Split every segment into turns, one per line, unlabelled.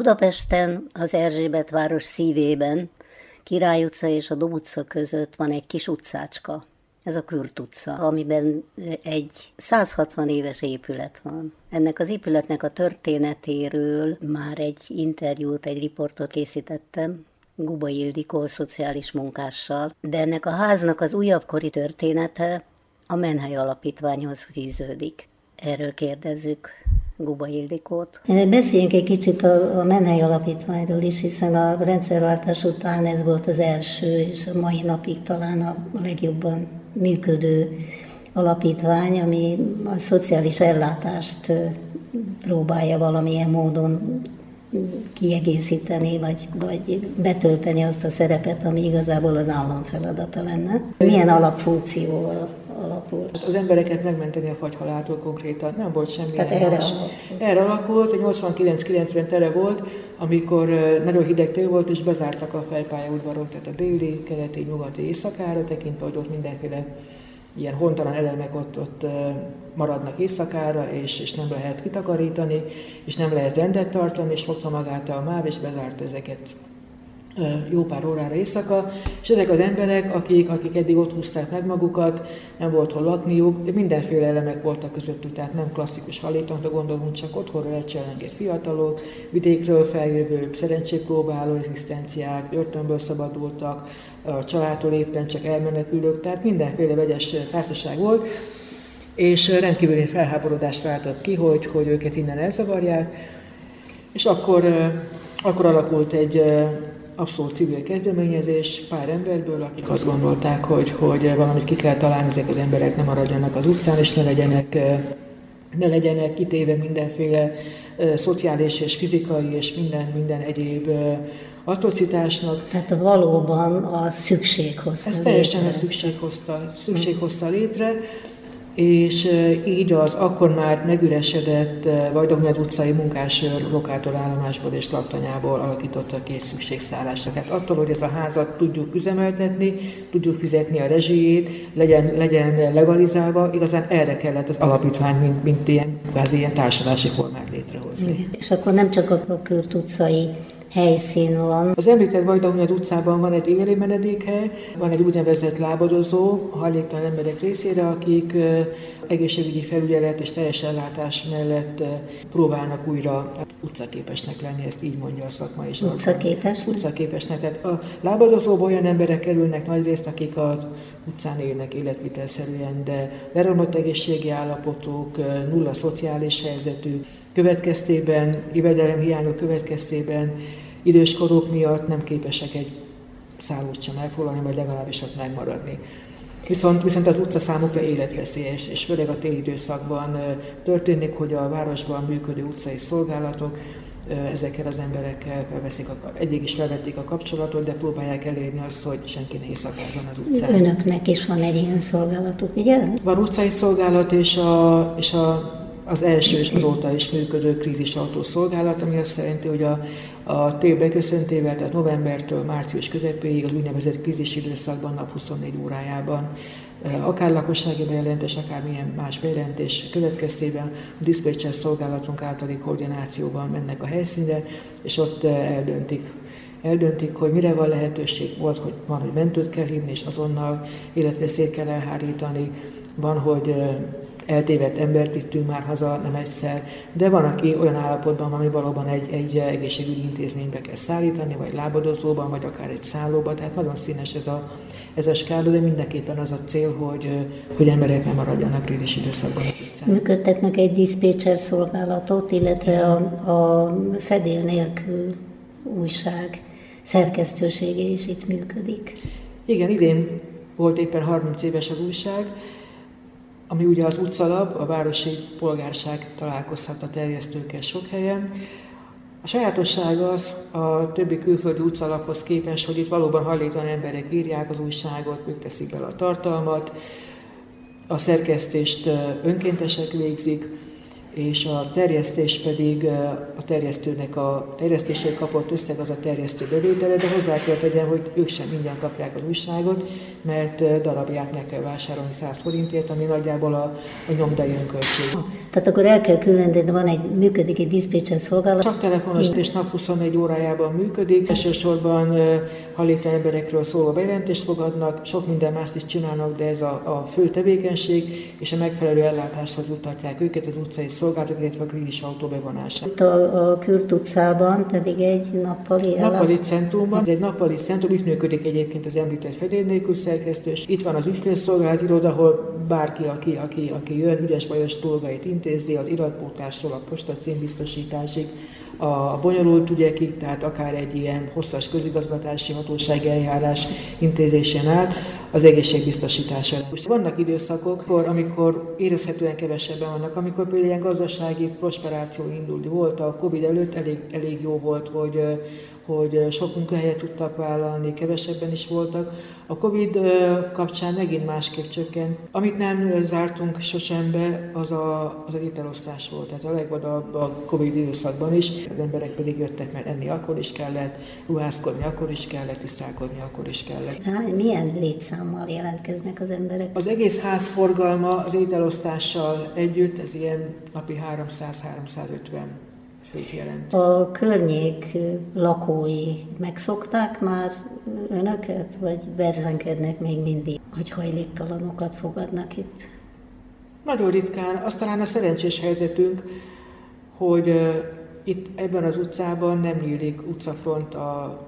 Budapesten, az Erzsébet város szívében, Király utca és a Dob utca között van egy kis utcácska. Ez a Kürt utca, amiben egy 160 éves épület van. Ennek az épületnek a történetéről már egy interjút, egy riportot készítettem, Guba Ildikó szociális munkással, de ennek a háznak az újabbkori története a Menhely Alapítványhoz fűződik. Erről kérdezzük Guba Ildikót. Beszéljünk egy kicsit a, a Menhely Alapítványról is, hiszen a rendszerváltás után ez volt az első, és a mai napig talán a legjobban működő alapítvány, ami a szociális ellátást próbálja valamilyen módon kiegészíteni, vagy, vagy betölteni azt a szerepet, ami igazából az állam feladata lenne. Milyen alapfunkcióval alapul?
Hát az embereket megmenteni a fagyhaláltól konkrétan, nem volt semmi
Tehát erre. Alakult.
Erre alakult, egy 89-90 tere volt, amikor nagyon hideg tél volt, és bezártak a fejpályaudvarok, tehát a déli, keleti, nyugati, éjszakára, tekintve, hogy ott mindenféle ilyen hontalan elemek ott, ott maradnak éjszakára, és, és nem lehet kitakarítani, és nem lehet rendet tartani, és fogta magát a MÁV, és bezárt ezeket jó pár órára éjszaka, és ezek az emberek, akik, akik eddig ott húzták meg magukat, nem volt hol lakniuk, de mindenféle elemek voltak közöttük, tehát nem klasszikus halétonra gondolunk, csak otthonra lecselengett fiatalok, vidékről feljövő, szerencsépróbáló egzisztenciák, börtönből szabadultak, a családtól éppen csak elmenekülők, tehát mindenféle vegyes társaság volt, és rendkívüli felháborodást váltott ki, hogy, hogy őket innen elzavarják, és akkor, akkor alakult egy abszolút civil kezdeményezés pár emberből, akik azt gondolták, hogy, hogy valamit ki kell találni, ezek az emberek nem maradjanak az utcán, és ne legyenek, ne legyenek kitéve mindenféle szociális és fizikai és minden, minden egyéb atrocitásnak.
Tehát valóban a szükség hozta
Ez teljesen a szükség hozta, szükség hozta létre, és így az akkor már megüresedett Vajdahunyad utcai munkásőr lokátor állomásból és laktanyából alakította ki egy szükségszállásra. Tehát attól, hogy ez a házat tudjuk üzemeltetni, tudjuk fizetni a rezsijét, legyen, legyen legalizálva, igazán erre kellett az alapítvány, mint, mint ilyen, kvázi ilyen társadalmi formát létrehozni.
És akkor nem csak a Kürt utcai helyszín van.
Az említett Vajdahunyad utcában van egy éli menedékhely, van egy úgynevezett lábadozó a hajléktalan emberek részére, akik egészségügyi felügyelet és teljes ellátás mellett próbálnak újra utcaképesnek lenni, ezt így mondja a szakma is.
Utcaképes?
Utcaképesnek. Tehát a lábadozóban olyan emberek kerülnek nagy részt, akik az utcán élnek életvitelszerűen, de leromlott egészségi állapotok, nulla szociális helyzetű, következtében, jövedelemhiányok következtében időskorok miatt nem képesek egy szállót sem elfoglalni, vagy legalábbis ott megmaradni. Viszont, viszont az utca számukra életveszélyes, és főleg a téli időszakban történik, hogy a városban működő utcai szolgálatok ezekkel az emberekkel felveszik, a, egyik is felvették a kapcsolatot, de próbálják elérni azt, hogy senki ne éjszakázzon az utcán.
Önöknek is van egy ilyen szolgálatuk, ugye?
Van utcai szolgálat, és, a, és a, az első és azóta is működő krízisautó szolgálat, ami azt jelenti, hogy a, a tél beköszöntével, tehát novembertől március közepéig az úgynevezett krízis időszakban nap 24 órájában akár lakossági bejelentés, akár milyen más bejelentés következtében a diszpécser szolgálatunk általi koordinációban mennek a helyszínre, és ott eldöntik, eldöntik, hogy mire van lehetőség. Volt, hogy van, hogy mentőt kell hívni, és azonnal életveszélyt kell elhárítani, van, hogy eltévedt embert vittünk már haza, nem egyszer, de van, aki olyan állapotban van, hogy valóban egy, egy egészségügyi intézménybe kell szállítani, vagy lábadozóban, vagy akár egy szállóban, tehát nagyon színes ez a, ez a skála, de mindenképpen az a cél, hogy, hogy emberek nem maradjanak krízis időszakban az utcán.
Működtetnek egy diszpécser szolgálatot, illetve a, a fedél nélkül újság szerkesztősége is itt működik.
Igen, idén volt éppen 30 éves az újság, ami ugye az utcalap, a városi polgárság találkozhat a terjesztőkkel sok helyen. A sajátosság az a többi külföldi utcalaphoz képest, hogy itt valóban hajléktalan emberek írják az újságot, ők teszik bele a tartalmat, a szerkesztést önkéntesek végzik, és a terjesztés pedig a terjesztőnek a terjesztésért kapott összeg az a terjesztő bevétele, de hozzá kell tegyen, hogy ők sem ingyen kapják az újságot, mert darabját meg kell vásárolni 100 forintért, ami nagyjából a, a nyomdai önköltség.
Tehát akkor el kell különíteni, van egy, működik egy diszpécser szolgálat.
Csak telefonos és nap 24 órájában működik. Elsősorban hajléktalan emberekről szóló bejelentést fogadnak, sok minden mást is csinálnak, de ez a, a fő tevékenység, és a megfelelő ellátáshoz jutatják őket az utcai szolgálatok, illetve a krízis autó bevonása.
Itt a, a Kürt utcában pedig egy nappali
Nappali centrumban, ez egy nappali centrum, itt működik egyébként az említett fedél nélkül szerkesztős. Itt van az ügyfélszolgálat iroda, ahol bárki, aki, aki, aki jön, ügyes bajos dolgait intézi, az iratpótlásról a posta címbiztosításig, a bonyolult ügyekig, tehát akár egy ilyen hosszas közigazgatási hatóság eljárás intézésén át, az egészségbiztosítása. Most vannak időszakok, amikor érezhetően kevesebben vannak, amikor például ilyen gazdasági prosperáció indult. Volt a Covid előtt elég, elég jó volt, hogy hogy sok munkahelyet tudtak vállalni, kevesebben is voltak. A Covid kapcsán megint másképp csökkent. Amit nem zártunk sosem be, az a, az a ételosztás volt. Tehát a legvadabb a Covid időszakban is. Az emberek pedig jöttek, mert enni akkor is kellett, ruházkodni akkor is kellett, tisztálkodni akkor is kellett.
Hát, milyen létszámmal jelentkeznek az emberek?
Az egész ház forgalma az ételosztással együtt, ez ilyen napi 300-350 jelent.
A környék lakói megszokták már önöket, vagy berzenkednek még mindig, hogy hajléktalanokat fogadnak itt?
Nagyon ritkán. Azt talán a szerencsés helyzetünk, hogy itt ebben az utcában nem nyílik utcafront a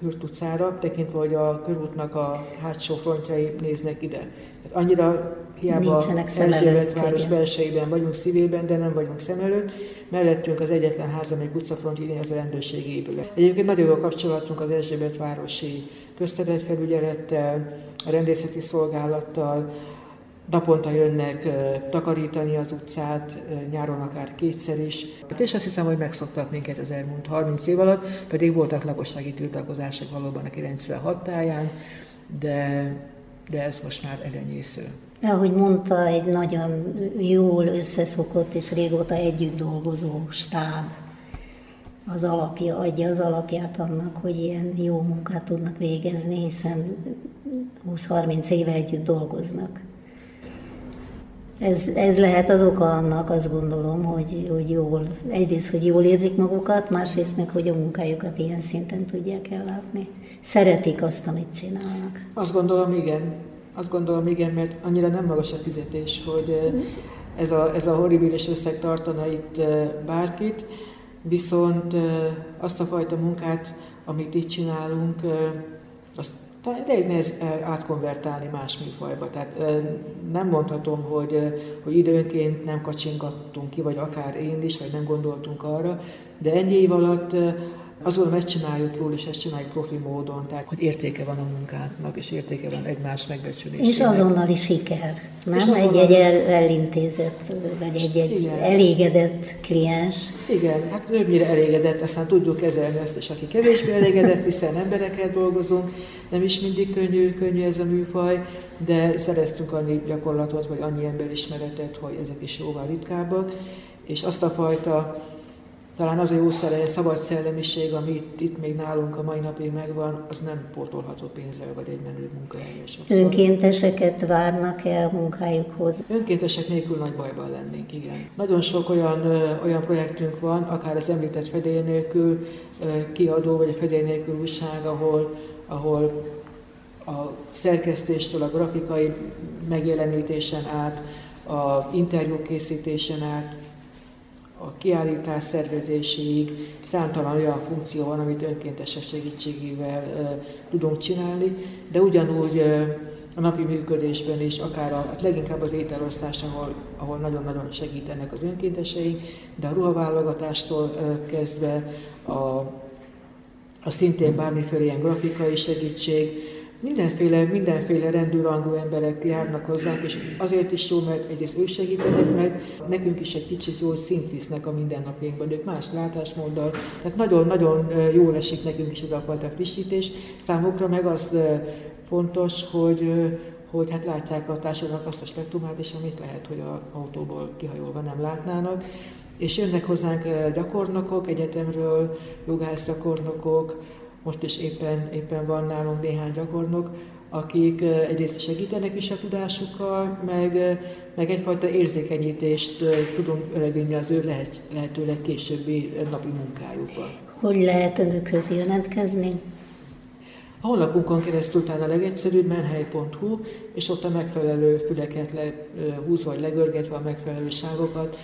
Kürt utcára, tekintve, hogy a körútnak a hátsó frontjai néznek ide. Tehát annyira hiába Erzsébet város belsejében vagyunk, szívében, de nem vagyunk szem előtt. Mellettünk az egyetlen ház, amelyik utcafront idén az a rendőrségi épület. Egyébként nagyon jó kapcsolatunk az Erzsébet városi közterületfelügyelettel, a rendészeti szolgálattal, naponta jönnek takarítani az utcát, nyáron akár kétszer is. És azt hiszem, hogy megszoktak minket az elmúlt 30 év alatt, pedig voltak lakossági tiltakozások valóban a 96 táján, de, de ez most már elenyésző.
Ahogy mondta, egy nagyon jól összeszokott és régóta együtt dolgozó stáb az alapja, adja az alapját annak, hogy ilyen jó munkát tudnak végezni, hiszen 20-30 éve együtt dolgoznak. Ez, ez lehet az oka annak, azt gondolom, hogy, hogy jól, egyrészt, hogy jól érzik magukat, másrészt meg, hogy a munkájukat ilyen szinten tudják ellátni. Szeretik azt, amit csinálnak.
Azt gondolom, igen. Azt gondolom, igen, mert annyira nem magas a fizetés, hogy ez a, ez a horribilis összeg tartana itt bárkit, viszont azt a fajta munkát, amit itt csinálunk, azt elég nehéz átkonvertálni más műfajba. Tehát nem mondhatom, hogy, hogy időnként nem kacsingattunk ki, vagy akár én is, vagy nem gondoltunk arra, de ennyi év alatt azon megcsináljuk jól, és ezt csináljuk profi módon, tehát hogy értéke van a munkánknak, és értéke van egymás megbecsülésének.
És azonnali siker, nem? Egy-egy el, elintézett, vagy egy-egy elégedett kliens.
Igen, hát többnyire elégedett, aztán tudjuk kezelni ezt és aki kevésbé elégedett, hiszen emberekkel dolgozunk, nem is mindig könnyű, könnyű ez a műfaj, de szereztünk annyi gyakorlatot, vagy annyi emberismeretet, hogy ezek is jóval ritkábbak, és azt a fajta talán az a jó szere, szabad szellemiség, ami itt, itt még nálunk a mai napig megvan, az nem portolható pénzzel vagy egy menő munkahelyre
Önkénteseket várnak el a munkájukhoz?
Önkéntesek nélkül nagy bajban lennénk, igen. Nagyon sok olyan, olyan projektünk van, akár az említett fedély nélkül kiadó, vagy a fedély nélkül újság, ahol, ahol a szerkesztéstől, a grafikai megjelenítésen át, a interjú készítésen át, a kiállítás szervezéséig számtalan olyan funkció van, amit önkéntesek segítségével tudunk csinálni, de ugyanúgy a napi működésben is, akár a, hát leginkább az ételosztás, ahol, ahol nagyon-nagyon segítenek az önkénteseink, de a ruhaválogatástól kezdve a, a szintén bármiféle ilyen grafikai segítség, mindenféle, mindenféle rendőrangú emberek járnak hozzánk, és azért is jó, mert egyrészt ők segítenek meg, nekünk is egy kicsit jó szint visznek a mindennapjainkban, ők más látásmóddal, tehát nagyon-nagyon jól esik nekünk is ez a fajta frissítés. Számukra meg az fontos, hogy, hogy hát látják a társadalomnak azt a spektrumát is, amit lehet, hogy a autóból kihajolva nem látnának. És jönnek hozzánk gyakornokok egyetemről, jogász gyakornokok, most is éppen, éppen van nálunk néhány gyakornok, akik egyrészt segítenek is a tudásukkal, meg, meg egyfajta érzékenyítést tudunk elevinni az ő lehet, lehetőleg későbbi napi munkájukba.
Hogy lehet önökhöz jelentkezni?
A honlapunkon keresztül talán a legegyszerűbb menhely.hu, és ott a megfelelő füleket lehúzva vagy legörgetve a megfelelő sávokat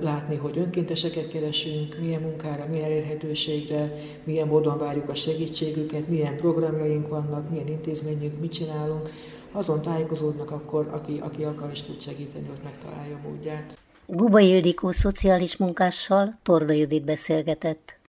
látni, hogy önkénteseket keresünk, milyen munkára, milyen elérhetőségre, milyen módon várjuk a segítségüket, milyen programjaink vannak, milyen intézményünk, mit csinálunk. Azon tájékozódnak akkor, aki, aki akar és tud segíteni, hogy megtalálja módját.
Guba Ildikó szociális munkással Torda Judit beszélgetett.